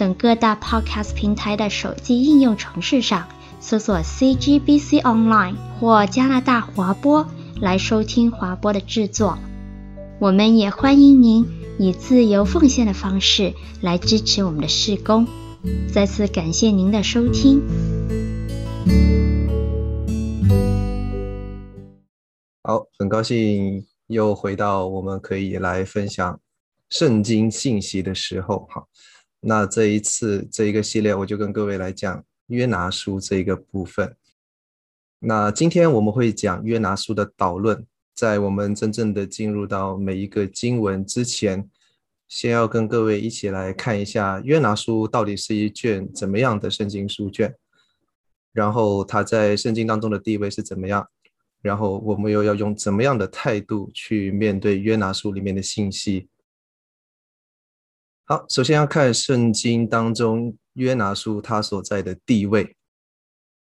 等各大 Podcast 平台的手机应用程式上搜索 CGBC Online 或加拿大华播来收听华播的制作。我们也欢迎您以自由奉献的方式来支持我们的事工。再次感谢您的收听。好，很高兴又回到我们可以来分享圣经信息的时候。好。那这一次这一个系列，我就跟各位来讲约拿书这一个部分。那今天我们会讲约拿书的导论。在我们真正的进入到每一个经文之前，先要跟各位一起来看一下约拿书到底是一卷怎么样的圣经书卷，然后它在圣经当中的地位是怎么样，然后我们又要用怎么样的态度去面对约拿书里面的信息。好，首先要看圣经当中约拿书它所在的地位。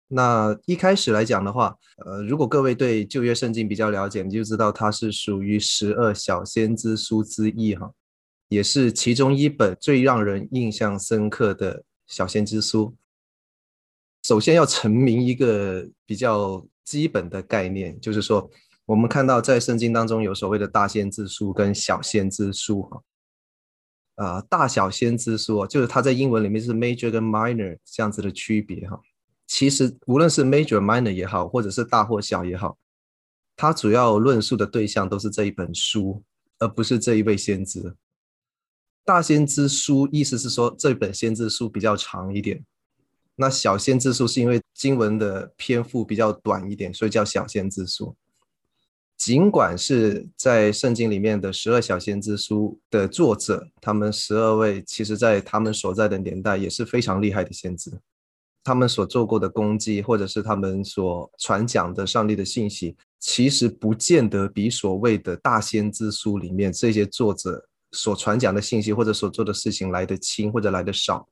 那一开始来讲的话，呃，如果各位对旧约圣经比较了解，你就知道它是属于十二小先知书之一哈，也是其中一本最让人印象深刻的小先知书。首先要成明一个比较基本的概念，就是说，我们看到在圣经当中有所谓的大先知书跟小先知书哈。啊、大小先知书就是它在英文里面是 major 跟 minor 这样子的区别哈。其实无论是 major、minor 也好，或者是大或小也好，它主要论述的对象都是这一本书，而不是这一位先知。大先知书意思是说这本先知书比较长一点，那小先知书是因为经文的篇幅比较短一点，所以叫小先知书。尽管是在圣经里面的十二小先知书的作者，他们十二位其实在他们所在的年代也是非常厉害的先知，他们所做过的功绩，或者是他们所传讲的上帝的信息，其实不见得比所谓的大先知书里面这些作者所传讲的信息或者所做的事情来得轻或者来得少。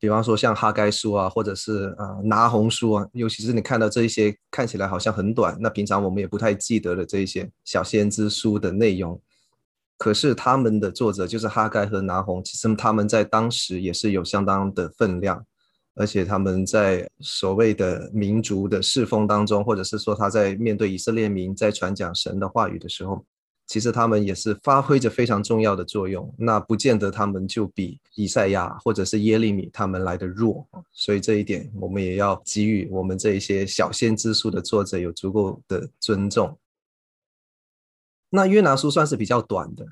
比方说像哈该书啊，或者是啊拿红书啊，尤其是你看到这一些看起来好像很短，那平常我们也不太记得的这一些小先知书的内容，可是他们的作者就是哈该和拿红，其实他们在当时也是有相当的分量，而且他们在所谓的民族的侍奉当中，或者是说他在面对以色列民在传讲神的话语的时候。其实他们也是发挥着非常重要的作用，那不见得他们就比以赛亚或者是耶利米他们来的弱，所以这一点我们也要给予我们这一些小先知书的作者有足够的尊重。那约拿书算是比较短的，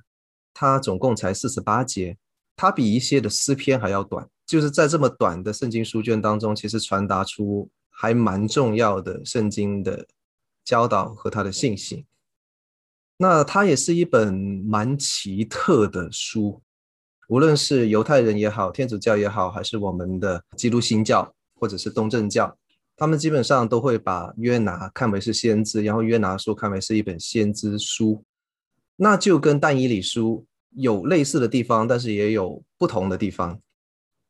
它总共才四十八节，它比一些的诗篇还要短，就是在这么短的圣经书卷当中，其实传达出还蛮重要的圣经的教导和它的信息。那它也是一本蛮奇特的书，无论是犹太人也好，天主教也好，还是我们的基督新教或者是东正教，他们基本上都会把约拿看为是先知，然后约拿书看为是一本先知书。那就跟但以理书有类似的地方，但是也有不同的地方。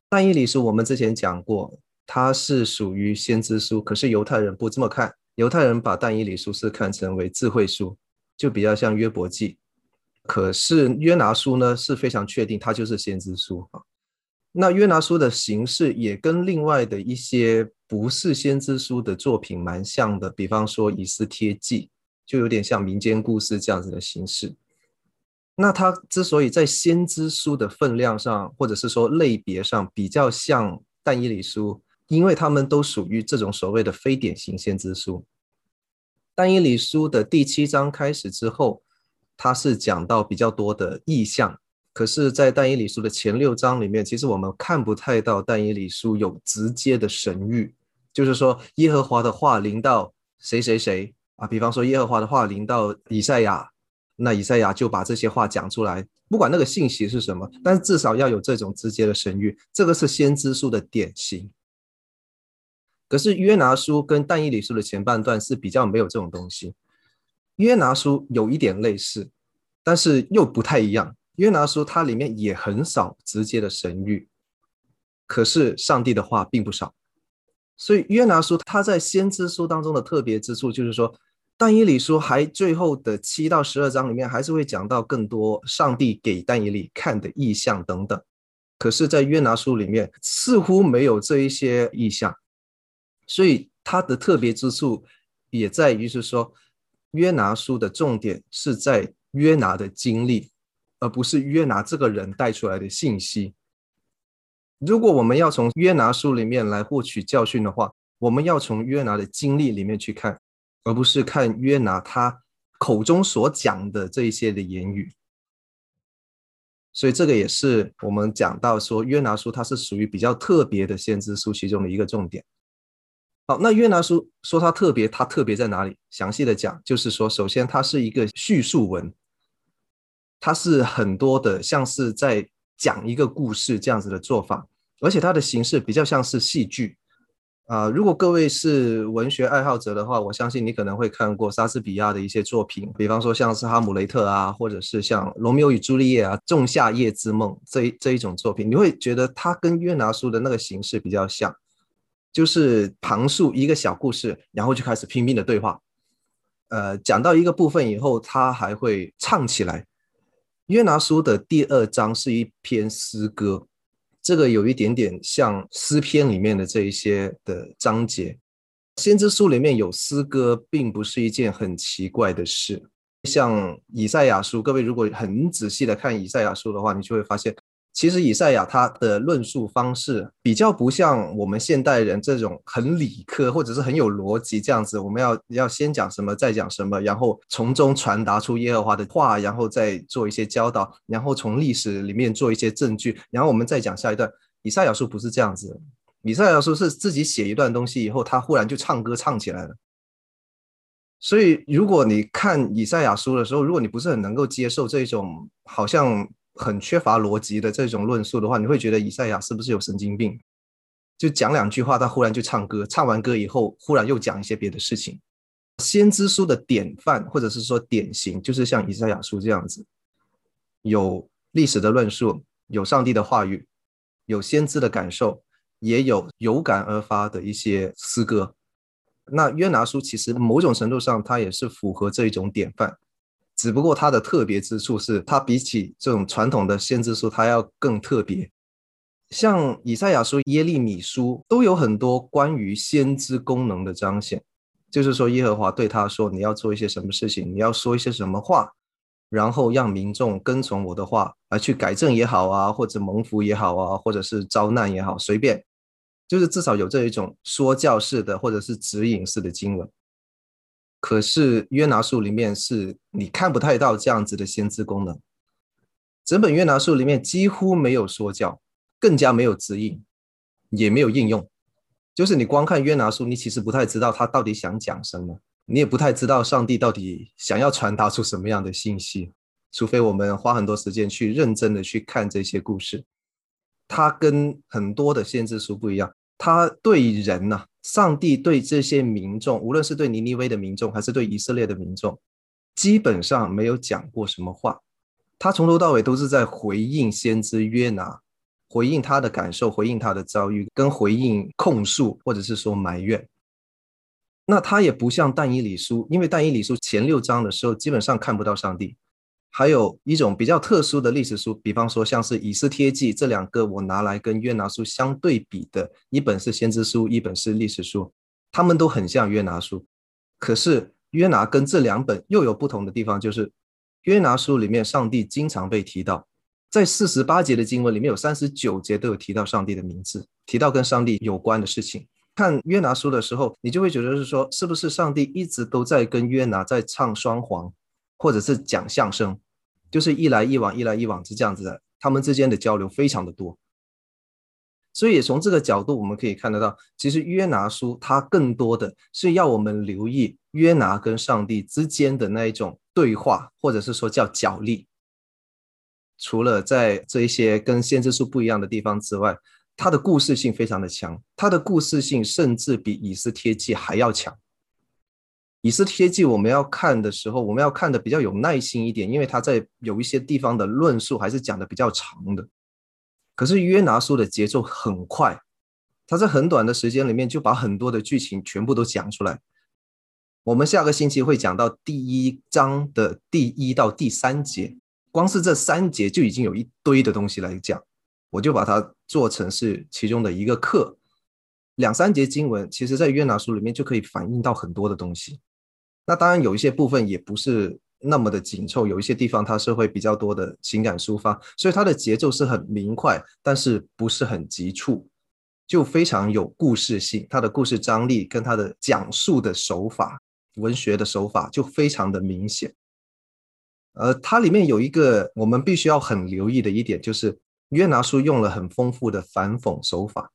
但以理书我们之前讲过，它是属于先知书，可是犹太人不这么看，犹太人把但以理书是看成为智慧书。就比较像约伯记，可是约拿书呢是非常确定，它就是先知书啊。那约拿书的形式也跟另外的一些不是先知书的作品蛮像的，比方说以斯帖记，就有点像民间故事这样子的形式。那它之所以在先知书的分量上，或者是说类别上比较像但以理书，因为他们都属于这种所谓的非典型先知书。但以理书的第七章开始之后，它是讲到比较多的异象。可是，在但以理书的前六章里面，其实我们看不太到但以理书有直接的神谕，就是说耶和华的话临到谁谁谁啊，比方说耶和华的话临到以赛亚，那以赛亚就把这些话讲出来，不管那个信息是什么，但至少要有这种直接的神谕，这个是先知书的典型。可是约拿书跟但以理书的前半段是比较没有这种东西。约拿书有一点类似，但是又不太一样。约拿书它里面也很少直接的神谕，可是上帝的话并不少。所以约拿书它在先知书当中的特别之处就是说，但以理书还最后的七到十二章里面还是会讲到更多上帝给但以理看的意象等等。可是，在约拿书里面似乎没有这一些意象。所以它的特别之处也在于是说，约拿书的重点是在约拿的经历，而不是约拿这个人带出来的信息。如果我们要从约拿书里面来获取教训的话，我们要从约拿的经历里面去看，而不是看约拿他口中所讲的这一些的言语。所以这个也是我们讲到说，约拿书它是属于比较特别的先知书其中的一个重点。好，那约拿书说它特别，它特别在哪里？详细的讲，就是说，首先它是一个叙述文，它是很多的，像是在讲一个故事这样子的做法，而且它的形式比较像是戏剧啊、如果各位是文学爱好者的话，我相信你可能会看过莎士比亚的一些作品，比方说像是《哈姆雷特》啊，或者是像《罗密欧与朱丽叶》啊，《仲夏夜之梦》这一这一种作品，你会觉得它跟约拿书的那个形式比较像。就是旁述一个小故事，然后就开始拼命的对话。呃，讲到一个部分以后，他还会唱起来。约拿书的第二章是一篇诗歌，这个有一点点像诗篇里面的这一些的章节。先知书里面有诗歌，并不是一件很奇怪的事。像以赛亚书，各位如果很仔细的看以赛亚书的话，你就会发现。其实以赛亚他的论述方式比较不像我们现代人这种很理科或者是很有逻辑这样子，我们要要先讲什么再讲什么，然后从中传达出耶和华的话，然后再做一些教导，然后从历史里面做一些证据，然后我们再讲下一段。以赛亚书不是这样子，以赛亚书是自己写一段东西以后，他忽然就唱歌唱起来了。所以如果你看以赛亚书的时候，如果你不是很能够接受这种好像。很缺乏逻辑的这种论述的话，你会觉得以赛亚是不是有神经病？就讲两句话，他忽然就唱歌，唱完歌以后，忽然又讲一些别的事情。先知书的典范或者是说典型，就是像以赛亚书这样子，有历史的论述，有上帝的话语，有先知的感受，也有有感而发的一些诗歌。那约拿书其实某种程度上，它也是符合这一种典范。只不过它的特别之处是，它比起这种传统的先知书，它要更特别。像以赛亚书、耶利米书都有很多关于先知功能的彰显，就是说耶和华对他说：“你要做一些什么事情，你要说一些什么话，然后让民众跟从我的话，来去改正也好啊，或者蒙福也好啊，或者是遭难也好，随便，就是至少有这一种说教式的或者是指引式的经文。”可是约拿书里面是你看不太到这样子的先知功能，整本约拿书里面几乎没有说教，更加没有指引，也没有应用。就是你光看约拿书，你其实不太知道他到底想讲什么，你也不太知道上帝到底想要传达出什么样的信息。除非我们花很多时间去认真的去看这些故事，它跟很多的先知书不一样，他对人呐。上帝对这些民众，无论是对尼尼微的民众，还是对以色列的民众，基本上没有讲过什么话。他从头到尾都是在回应先知约拿，回应他的感受，回应他的遭遇，跟回应控诉或者是说埋怨。那他也不像但以理书，因为但以理书前六章的时候基本上看不到上帝。还有一种比较特殊的历史书，比方说像是以斯帖记这两个，我拿来跟约拿书相对比的，一本是先知书，一本是历史书，他们都很像约拿书。可是约拿跟这两本又有不同的地方，就是约拿书里面上帝经常被提到，在四十八节的经文里面有三十九节都有提到上帝的名字，提到跟上帝有关的事情。看约拿书的时候，你就会觉得是说，是不是上帝一直都在跟约拿在唱双簧，或者是讲相声？就是一来一往，一来一往是这样子的，他们之间的交流非常的多，所以从这个角度我们可以看得到，其实约拿书它更多的是要我们留意约拿跟上帝之间的那一种对话，或者是说叫角力。除了在这一些跟先知书不一样的地方之外，它的故事性非常的强，它的故事性甚至比以斯帖记还要强。以斯帖记我们要看的时候，我们要看的比较有耐心一点，因为它在有一些地方的论述还是讲的比较长的。可是约拿书的节奏很快，他在很短的时间里面就把很多的剧情全部都讲出来。我们下个星期会讲到第一章的第一到第三节，光是这三节就已经有一堆的东西来讲。我就把它做成是其中的一个课，两三节经文，其实在约拿书里面就可以反映到很多的东西。那当然有一些部分也不是那么的紧凑，有一些地方它是会比较多的情感抒发，所以它的节奏是很明快，但是不是很急促，就非常有故事性。它的故事张力跟它的讲述的手法，文学的手法就非常的明显。呃，它里面有一个我们必须要很留意的一点就是。约拿书用了很丰富的反讽手法，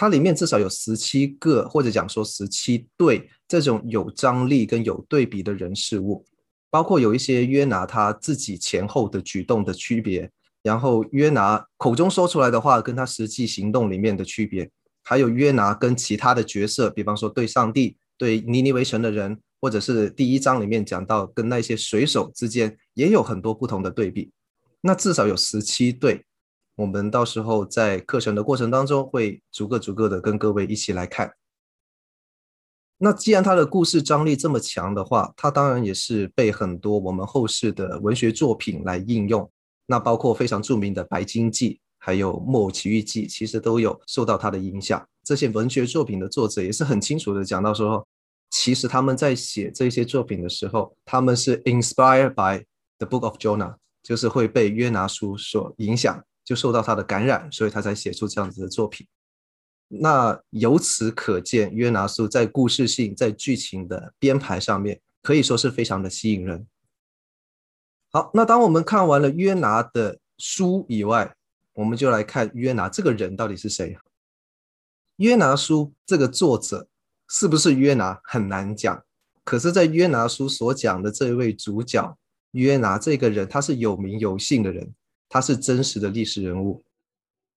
它里面至少有十七个，或者讲说十七对这种有张力跟有对比的人事物，包括有一些约拿他自己前后的举动的区别，然后约拿口中说出来的话跟他实际行动里面的区别，还有约拿跟其他的角色，比方说对上帝、对尼尼微城的人，或者是第一章里面讲到跟那些水手之间也有很多不同的对比，那至少有十七对。我们到时候在课程的过程当中，会逐个逐个的跟各位一起来看。那既然他的故事张力这么强的话，他当然也是被很多我们后世的文学作品来应用。那包括非常著名的《白鲸记》，还有《木偶奇遇记》，其实都有受到他的影响。这些文学作品的作者也是很清楚的讲到说，其实他们在写这些作品的时候，他们是 inspired by the Book of Jonah，就是会被约拿书所影响。就受到他的感染，所以他才写出这样子的作品。那由此可见，约拿书在故事性、在剧情的编排上面，可以说是非常的吸引人。好，那当我们看完了约拿的书以外，我们就来看约拿这个人到底是谁。约拿书这个作者是不是约拿很难讲，可是，在约拿书所讲的这位主角约拿这个人，他是有名有姓的人。他是真实的历史人物，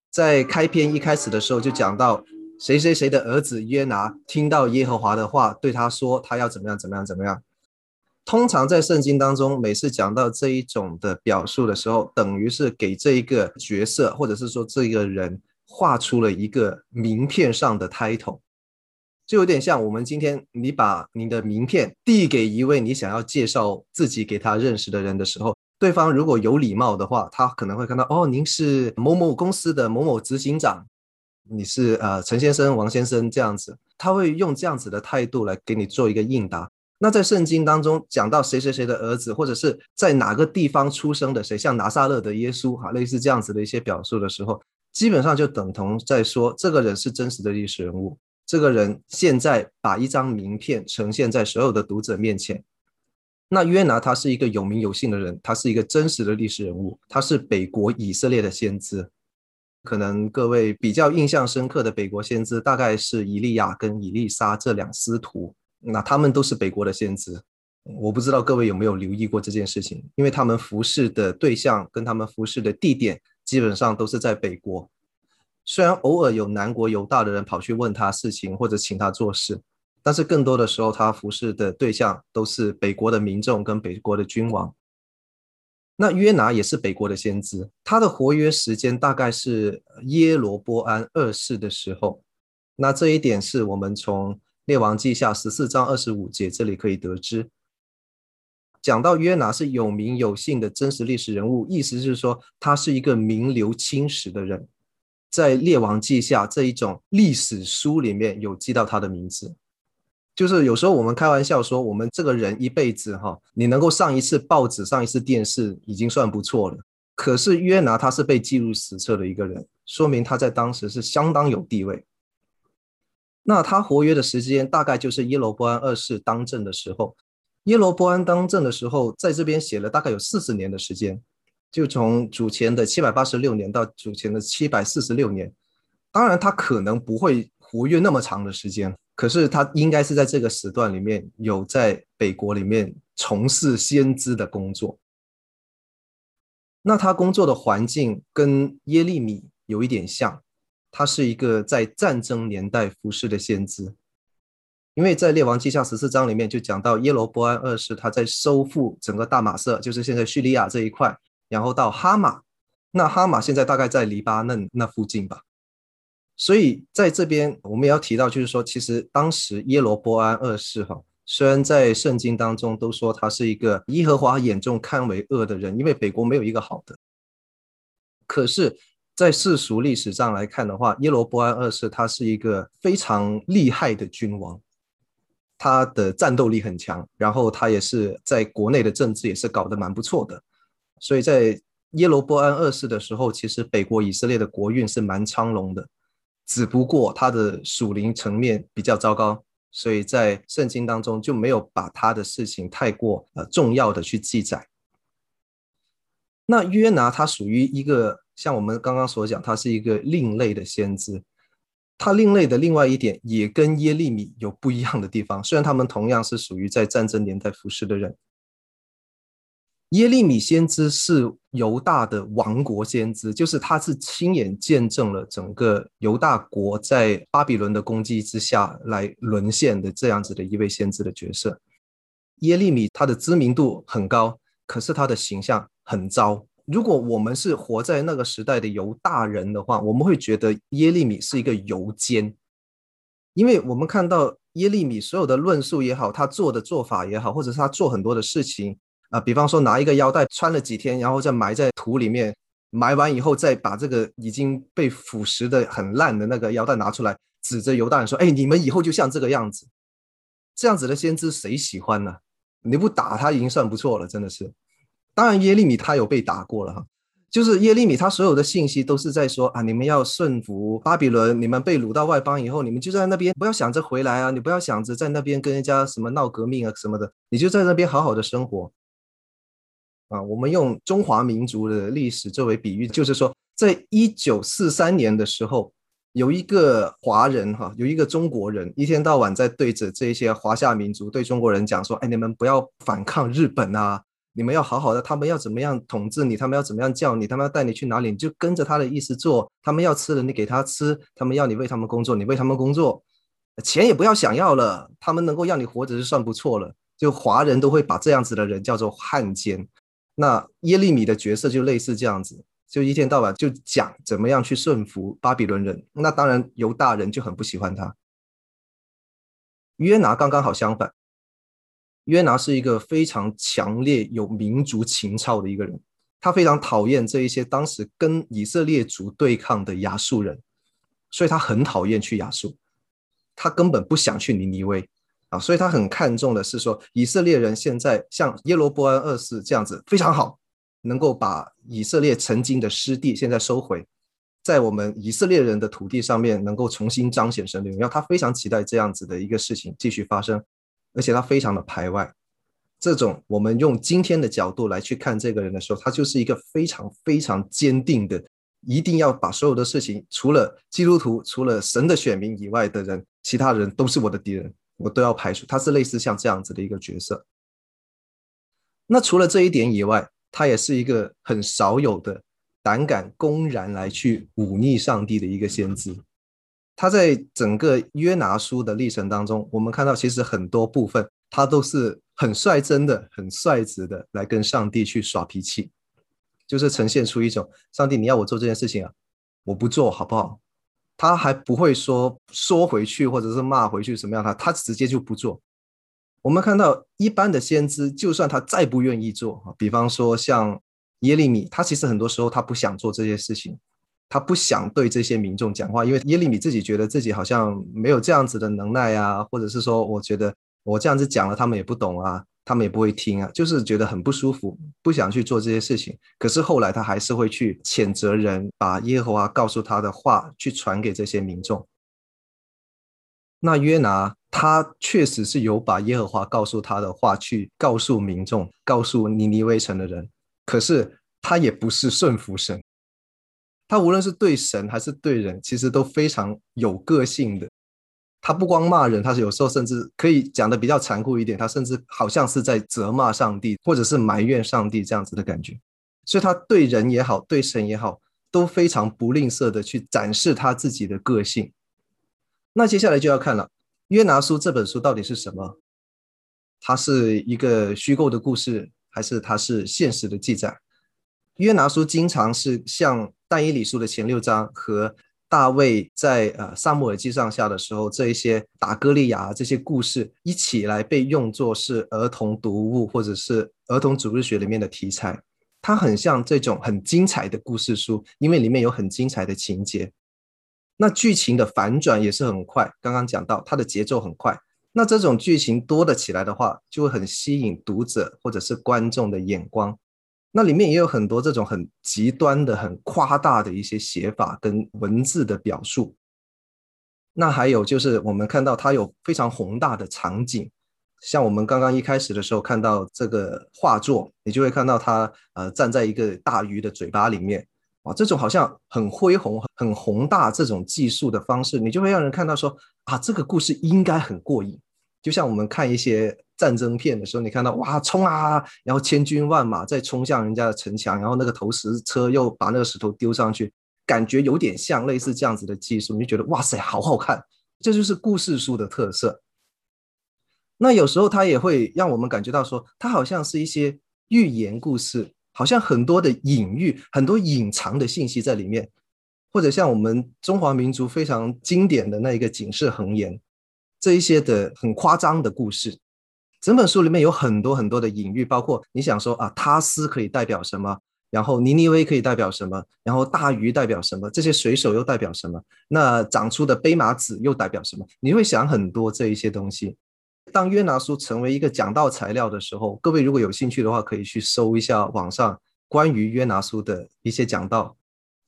在开篇一开始的时候就讲到谁谁谁的儿子约拿听到耶和华的话，对他说他要怎么样怎么样怎么样。通常在圣经当中，每次讲到这一种的表述的时候，等于是给这一个角色或者是说这个人画出了一个名片上的 title，就有点像我们今天你把你的名片递给一位你想要介绍自己给他认识的人的时候。对方如果有礼貌的话，他可能会看到哦，您是某某公司的某某执行长，你是呃陈先生、王先生这样子，他会用这样子的态度来给你做一个应答。那在圣经当中讲到谁谁谁的儿子，或者是在哪个地方出生的谁，像拿撒勒的耶稣哈，类似这样子的一些表述的时候，基本上就等同在说这个人是真实的历史人物，这个人现在把一张名片呈现在所有的读者面前。那约拿他是一个有名有姓的人，他是一个真实的历史人物，他是北国以色列的先知。可能各位比较印象深刻的北国先知，大概是以利亚跟以利沙这两师徒。那他们都是北国的先知。我不知道各位有没有留意过这件事情，因为他们服侍的对象跟他们服侍的地点基本上都是在北国。虽然偶尔有南国犹大的人跑去问他事情或者请他做事。但是更多的时候，他服侍的对象都是北国的民众跟北国的君王。那约拿也是北国的先知，他的活跃时间大概是耶罗波安二世的时候。那这一点是我们从列王记下十四章二十五节这里可以得知。讲到约拿是有名有姓的真实历史人物，意思是说他是一个名留青史的人，在列王记下这一种历史书里面有记到他的名字。就是有时候我们开玩笑说，我们这个人一辈子哈，你能够上一次报纸、上一次电视，已经算不错了。可是约拿他是被记入史册的一个人，说明他在当时是相当有地位。那他活跃的时间大概就是耶罗波安二世当政的时候。耶罗波安当政的时候，在这边写了大概有四十年的时间，就从主前的七百八十六年到主前的七百四十六年。当然，他可能不会活跃那么长的时间。可是他应该是在这个时段里面有在北国里面从事先知的工作。那他工作的环境跟耶利米有一点像，他是一个在战争年代服侍的先知。因为在列王记下十四章里面就讲到耶罗波安二世他在收复整个大马色，就是现在叙利亚这一块，然后到哈马，那哈马现在大概在黎巴嫩那附近吧。所以在这边我们也要提到，就是说，其实当时耶罗波安二世哈，虽然在圣经当中都说他是一个耶和华眼中看为恶的人，因为北国没有一个好的，可是，在世俗历史上来看的话，耶罗波安二世他是一个非常厉害的君王。他的战斗力很强，然后他也是在国内的政治也是搞得蛮不错的，所以在耶罗波安二世的时候，其实北国以色列的国运是蛮昌隆的，只不过他的属灵层面比较糟糕，所以在圣经当中就没有把他的事情太过呃重要的去记载。那约拿他属于一个像我们刚刚所讲，他是一个另类的先知。他另类的另外一点也跟耶利米有不一样的地方，虽然他们同样是属于在战争年代服侍的人。耶利米先知是犹大的亡国先知，就是他是亲眼见证了整个犹大国在巴比伦的攻击之下来沦陷的这样子的一位先知的角色。耶利米他的知名度很高，可是他的形象很糟。如果我们是活在那个时代的犹大人的话，我们会觉得耶利米是一个犹奸，因为我们看到耶利米所有的论述也好，他做的做法也好，或者是他做很多的事情啊，比方说拿一个腰带穿了几天，然后再埋在土里面，埋完以后再把这个已经被腐蚀的很烂的那个腰带拿出来，指着犹大人说：“哎，你们以后就像这个样子。”这样子的先知谁喜欢呢？你不打他已经算不错了，真的是。当然，耶利米他有被打过了哈，就是耶利米他所有的信息都是在说啊，你们要顺服巴比伦，你们被掳到外邦以后，你们就在那边不要想着回来啊，你不要想着在那边跟人家什么闹革命啊什么的，你就在那边好好的生活啊。我们用中华民族的历史作为比喻，就是说，在一九四三年的时候，有一个华人哈，有一个中国人，一天到晚在对着这些华夏民族对中国人讲说，哎，你们不要反抗日本啊。你们要好好的，他们要怎么样统治你，他们要怎么样叫你，他们要带你去哪里，你就跟着他的意思做。他们要吃的，你给他吃；他们要你为他们工作，你为他们工作。钱也不要想要了，他们能够让你活着就算不错了。就华人都会把这样子的人叫做汉奸。那耶利米的角色就类似这样子，就一天到晚就讲怎么样去顺服巴比伦人。那当然犹大人就很不喜欢他。约拿刚刚好相反。约拿是一个非常强烈有民族情操的一个人，他非常讨厌这一些当时跟以色列族对抗的亚述人，所以他很讨厌去亚述，他根本不想去尼尼微啊，所以他很看重的是说以色列人现在像耶罗波安二世这样子非常好，能够把以色列曾经的失地现在收回，在我们以色列人的土地上面能够重新彰显神的荣耀，他非常期待这样子的一个事情继续发生。而且他非常的排外，这种我们用今天的角度来去看这个人的时候，他就是一个非常非常坚定的，一定要把所有的事情，除了基督徒、除了神的选民以外的人，其他人都是我的敌人，我都要排除。他是类似像这样子的一个角色。那除了这一点以外，他也是一个很少有的胆敢公然来去忤逆上帝的一个先知。他在整个约拿书的历程当中，我们看到其实很多部分他都是很率真的、很率直的来跟上帝去耍脾气，就是呈现出一种上帝你要我做这件事情啊，我不做好不好？他还不会说说回去或者是骂回去什么样，他他直接就不做。我们看到一般的先知，就算他再不愿意做，比方说像耶利米，他其实很多时候他不想做这些事情。他不想对这些民众讲话，因为耶利米自己觉得自己好像没有这样子的能耐啊，或者是说，我觉得我这样子讲了，他们也不懂啊，他们也不会听啊，就是觉得很不舒服，不想去做这些事情。可是后来他还是会去谴责人，把耶和华告诉他的话去传给这些民众。那约拿他确实是有把耶和华告诉他的话去告诉民众，告诉尼尼微城的人，可是他也不是顺服神。他无论是对神还是对人，其实都非常有个性的。他不光骂人，他是有时候甚至可以讲得比较残酷一点，他甚至好像是在责骂上帝，或者是埋怨上帝这样子的感觉。所以他对人也好，对神也好，都非常不吝啬的去展示他自己的个性。那接下来就要看了，《约拿书》这本书到底是什么？它是一个虚构的故事，还是它是现实的记载？《约拿书》经常是像但以理书的前六章和大卫在呃撒母耳记上下的时候，这一些打歌利亚这些故事一起来被用作是儿童读物或者是儿童主日学里面的题材。它很像这种很精彩的故事书，因为里面有很精彩的情节。那剧情的反转也是很快，刚刚讲到它的节奏很快。那这种剧情多了起来的话，就会很吸引读者或者是观众的眼光。那里面也有很多这种很极端的、很夸大的一些写法跟文字的表述。那还有就是我们看到它有非常宏大的场景，像我们刚刚一开始的时候看到这个画作，你就会看到它呃站在一个大鱼的嘴巴里面啊，这种好像很恢宏、很宏大这种技术的方式，你就会让人看到说啊，这个故事应该很过瘾。就像我们看一些战争片的时候，你看到哇冲啊，然后千军万马再冲向人家的城墙，然后那个投石车又把那个石头丢上去，感觉有点像类似这样子的技术，你就觉得哇塞，好好看，这就是故事书的特色。那有时候它也会让我们感觉到说，它好像是一些寓言故事，好像很多的隐喻，很多隐藏的信息在里面，或者像我们中华民族非常经典的那一个警世恒言。这一些的很夸张的故事，整本书里面有很多很多的隐喻，包括你想说啊，他斯可以代表什么，然后尼尼微可以代表什么，然后大鱼代表什么，这些水手又代表什么，那长出的蓖麻籽又代表什么？你会想很多这一些东西。当约拿书成为一个讲道材料的时候，各位如果有兴趣的话，可以去搜一下网上关于约拿书的一些讲道。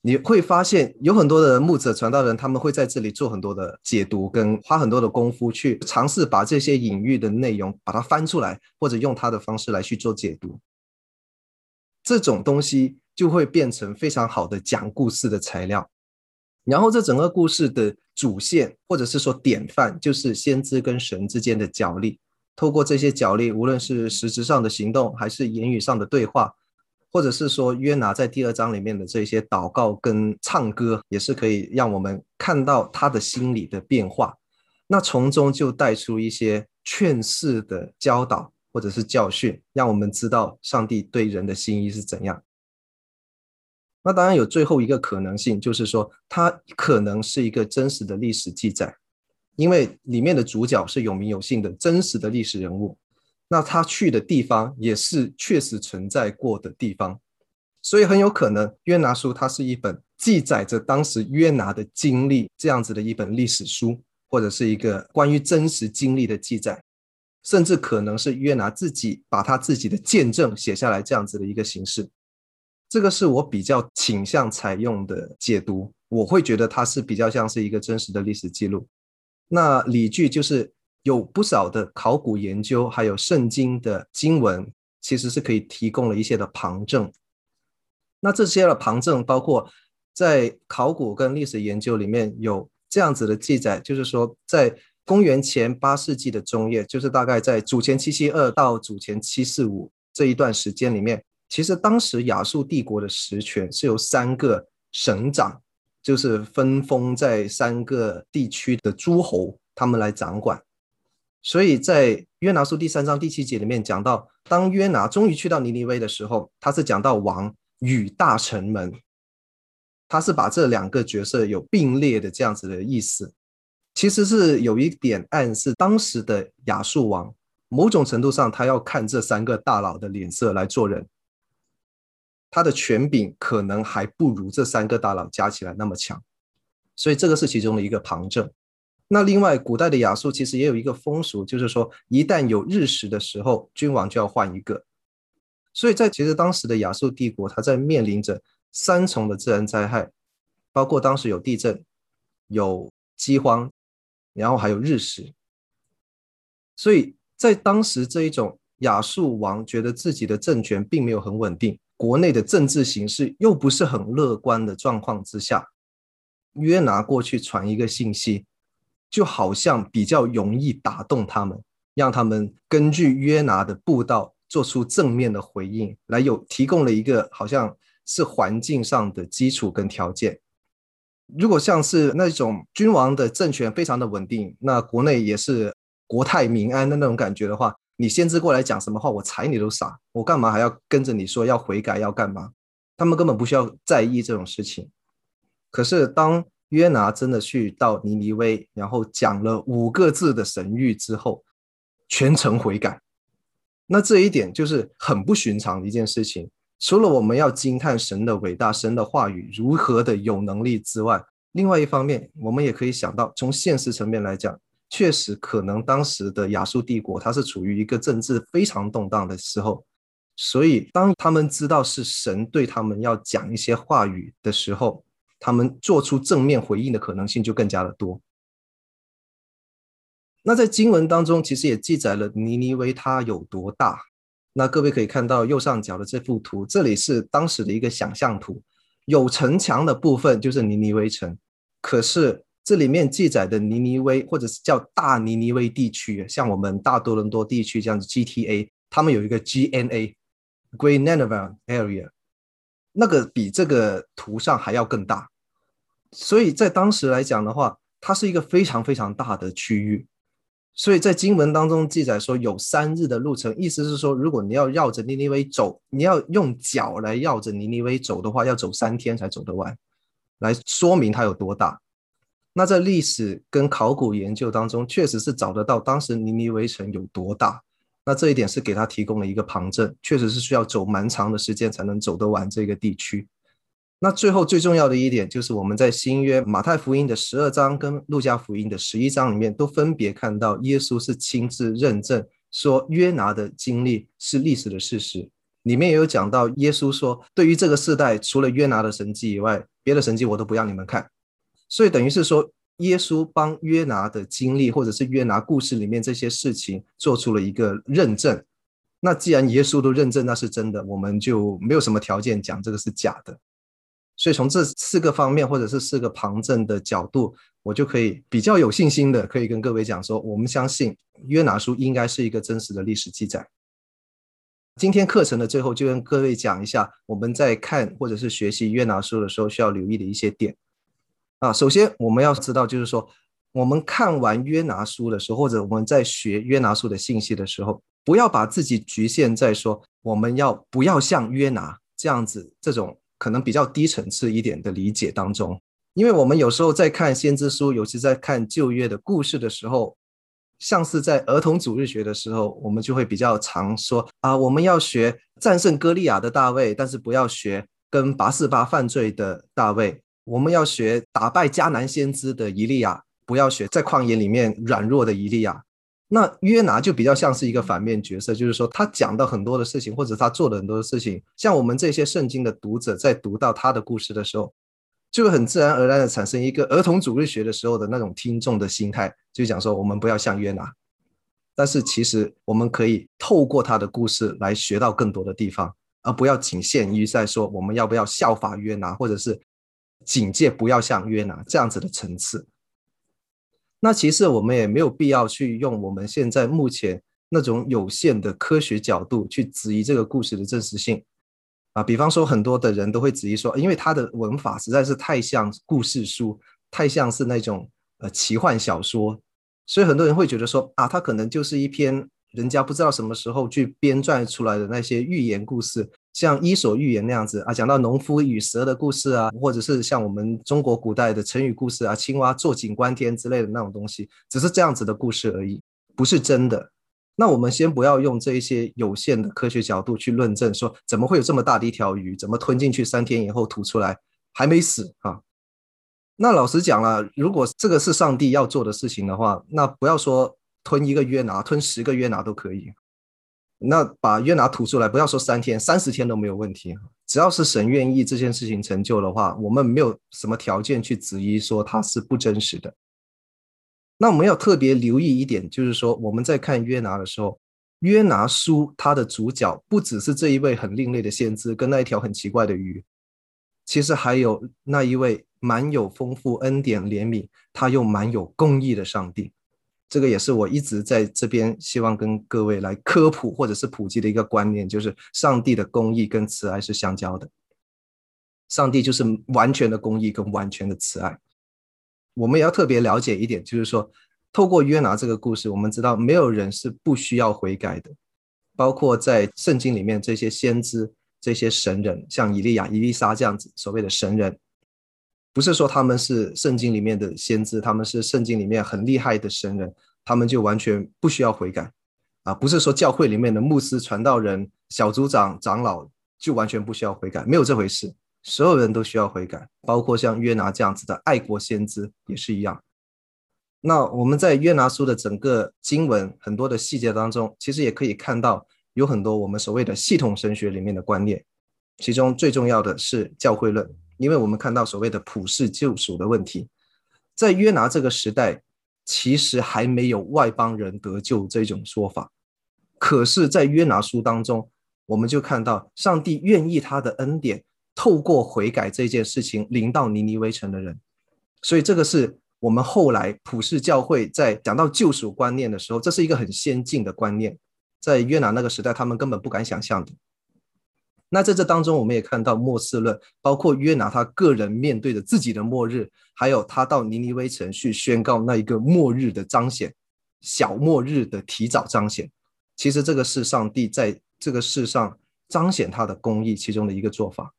你会发现有很多的牧者传道人，他们会在这里做很多的解读，跟花很多的功夫去尝试把这些隐喻的内容把它翻出来，或者用他的方式来去做解读。这种东西就会变成非常好的讲故事的材料。然后这整个故事的主线或者是说典范，就是先知跟神之间的角力。透过这些角力，无论是实质上的行动，还是言语上的对话。或者是说约拿在第二章里面的这些祷告跟唱歌，也是可以让我们看到他的心里的变化。那从中就带出一些劝世的教导或者是教训，让我们知道上帝对人的心意是怎样。那当然有最后一个可能性，就是说它可能是一个真实的历史记载，因为里面的主角是有名有姓的真实的历史人物。那他去的地方也是确实存在过的地方，所以很有可能约拿书它是一本记载着当时约拿的经历这样子的一本历史书，或者是一个关于真实经历的记载，甚至可能是约拿自己把他自己的见证写下来这样子的一个形式。这个是我比较倾向采用的解读，我会觉得它是比较像是一个真实的历史记录。那理据就是。有不少的考古研究，还有圣经的经文，其实是可以提供了一些的旁证。那这些的旁证，包括在考古跟历史研究里面有这样子的记载，就是说，在公元前八世纪的中叶，就是大概在主前七七二到主前七四五这一段时间里面，其实当时亚述帝国的实权是由三个省长，就是分封在三个地区的诸侯，他们来掌管。所以在约拿书第三章第七节里面讲到，当约拿终于去到尼尼微的时候，他是讲到王与大臣们，他是把这两个角色有并列的这样子的意思，其实是有一点暗示，当时的亚述王某种程度上他要看这三个大佬的脸色来做人，他的权柄可能还不如这三个大佬加起来那么强，所以这个是其中的一个旁证。那另外，古代的亚述其实也有一个风俗，就是说，一旦有日食的时候，君王就要换一个。所以在其实当时的亚述帝国，它在面临着三重的自然灾害，包括当时有地震、有饥荒，然后还有日食。所以在当时这一种亚述王觉得自己的政权并没有很稳定，国内的政治形势又不是很乐观的状况之下，约拿过去传一个信息。就好像比较容易打动他们，让他们根据约拿的布道做出正面的回应，来有提供了一个好像是环境上的基础跟条件。如果像是那种君王的政权非常的稳定，那国内也是国泰民安的那种感觉的话，你先知过来讲什么话，我睬你都傻，我干嘛还要跟着你说要悔改要干嘛？他们根本不需要在意这种事情。可是当约拿真的去到尼尼微，然后讲了五个字的神谕之后，全城悔改，那这一点就是很不寻常的一件事情。除了我们要惊叹神的伟大，神的话语如何的有能力之外，另外一方面，我们也可以想到，从现实层面来讲，确实可能当时的亚述帝国它是处于一个政治非常动荡的时候，所以当他们知道是神对他们要讲一些话语的时候，他们做出正面回应的可能性就更加的多。那在经文当中，其实也记载了尼尼微它有多大。那各位可以看到右上角的这幅图，这里是当时的一个想象图，有城墙的部分就是尼尼微城，可是这里面记载的尼尼微或者是叫大尼尼微地区，像我们大多伦多地区这样子 GTA，他们有一个 GNA Great Nineveh Area，那个比这个图上还要更大，所以在当时来讲的话，它是一个非常非常大的区域。所以在经文当中记载说有三日的路程，意思是说，如果你要绕着尼尼微走，你要用脚来绕着尼尼微走的话，要走三天才走得完，来说明它有多大。那在历史跟考古研究当中，确实是找得到当时尼尼微城有多大。那这一点是给他提供了一个旁证，确实是需要走蛮长的时间才能走得完这个地区。那最后最重要的一点，就是我们在新约马太福音的十二章跟路加福音的十一章里面，都分别看到耶稣是亲自认证说约拿的经历是历史的事实。里面也有讲到耶稣说，对于这个世代，除了约拿的神迹以外，别的神迹我都不要你们看。所以等于是说，耶稣帮约拿的经历或者是约拿故事里面这些事情做出了一个认证。那既然耶稣都认证那是真的，我们就没有什么条件讲这个是假的。所以从这四个方面，或者是四个旁证的角度，我就可以比较有信心的，可以跟各位讲说，我们相信约拿书应该是一个真实的历史记载。今天课程的最后，就跟各位讲一下，我们在看或者是学习约拿书的时候需要留意的一些点。啊，首先我们要知道，就是说，我们看完约拿书的时候，或者我们在学约拿书的信息的时候，不要把自己局限在说，我们要不要像约拿这样子这种。可能比较低层次一点的理解当中，因为我们有时候在看先知书，尤其在看旧约的故事的时候，像是在儿童主日学的时候，我们就会比较常说啊，我们要学战胜歌利亚的大卫，但是不要学跟拔四巴犯罪的大卫；我们要学打败迦南先知的以利亚，不要学在旷野里面软弱的以利亚。那约拿就比较像是一个反面角色，就是说他讲的很多的事情，或者他做的很多的事情，像我们这些圣经的读者在读到他的故事的时候，就会很自然而然的产生一个儿童主日学的时候的那种听众的心态，就讲说我们不要像约拿，但是其实我们可以透过他的故事来学到更多的地方，而不要仅限于在说我们要不要效法约拿，或者是警戒不要像约拿这样子的层次。那其实我们也没有必要去用我们现在目前那种有限的科学角度去质疑这个故事的真实性啊。比方说，很多的人都会质疑说，因为它的文法实在是太像故事书，太像是那种呃奇幻小说，所以很多人会觉得说啊，它可能就是一篇人家不知道什么时候去编撰出来的那些寓言故事。像伊索寓言那样子啊，讲到农夫与蛇的故事啊，或者是像我们中国古代的成语故事啊，青蛙坐井观天之类的那种东西，只是这样子的故事而已，不是真的。那我们先不要用这一些有限的科学角度去论证，说怎么会有这么大的一条鱼，怎么吞进去三天以后吐出来还没死啊？那老实讲了，如果这个是上帝要做的事情的话，那不要说吞一个约拿，吞十个约拿都可以。那把约拿吐出来，不要说三天，三十天都没有问题。只要是神愿意这件事情成就的话，我们没有什么条件去质疑说它是不真实的。那我们要特别留意一点，就是说我们在看约拿的时候，约拿书它的主角不只是这一位很另类的先知跟那一条很奇怪的鱼，其实还有那一位蛮有丰富恩典怜悯，他又蛮有公义的上帝。这个也是我一直在这边希望跟各位来科普或者是普及的一个观念，就是上帝的公义跟慈爱是相交的。上帝就是完全的公义跟完全的慈爱。我们也要特别了解一点，就是说，透过约拿这个故事，我们知道没有人是不需要悔改的，包括在圣经里面这些先知、这些神人，像以利亚、以利沙这样子所谓的神人，不是说他们是圣经里面的先知，他们是圣经里面很厉害的神人，他们就完全不需要悔改啊，不是说教会里面的牧师、传道人、小组长、长老就完全不需要悔改，没有这回事。所有人都需要悔改，包括像约拿这样子的爱国先知也是一样。那我们在约拿书的整个经文很多的细节当中，其实也可以看到有很多我们所谓的系统神学里面的观念，其中最重要的是教会论，因为我们看到所谓的普世救赎的问题，在约拿这个时代，其实还没有外邦人得救这种说法，可是，在约拿书当中，我们就看到上帝愿意他的恩典。透过悔改这件事情临到尼尼微城的人，所以这个是我们后来普世教会在讲到救赎观念的时候，这是一个很先进的观念，在约拿那个时代，他们根本不敢想象的。那在这当中，我们也看到末世论，包括约拿他个人面对着自己的末日，还有他到尼尼微城去宣告那一个末日的彰显，小末日的提早彰显。其实这个是上帝在这个世上彰显他的公义其中的一个做法。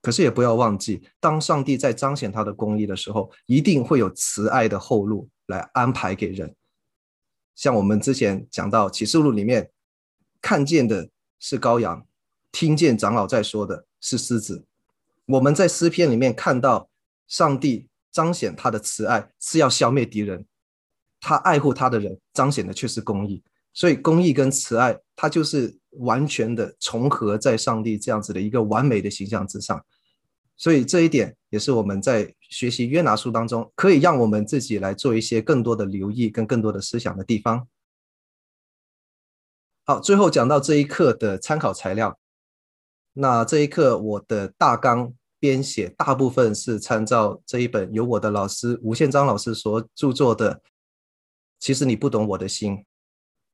可是也不要忘记，当上帝在彰显他的公义的时候，一定会有慈爱的后路来安排给人。像我们之前讲到启示录里面，看见的是羔羊，听见长老在说的是狮子。我们在诗篇里面看到上帝彰显他的慈爱是要消灭敌人，他爱护他的人，彰显的却是公义。所以公义跟慈爱，它就是完全的重合在上帝这样子的一个完美的形象之上。所以这一点也是我们在学习约拿书当中，可以让我们自己来做一些更多的留意跟更多的思想的地方。好，最后讲到这一课的参考材料。那这一课我的大纲编写大部分是参照这一本由我的老师吴宪章老师所著作的《其实你不懂我的心》。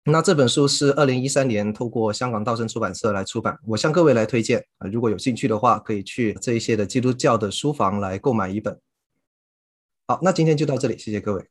那这本书是二零一三年透过香港道生出版社来出版，我向各位来推荐啊，如果有兴趣的话，可以去这一些的基督教的书房来购买一本。好，那今天就到这里，谢谢各位。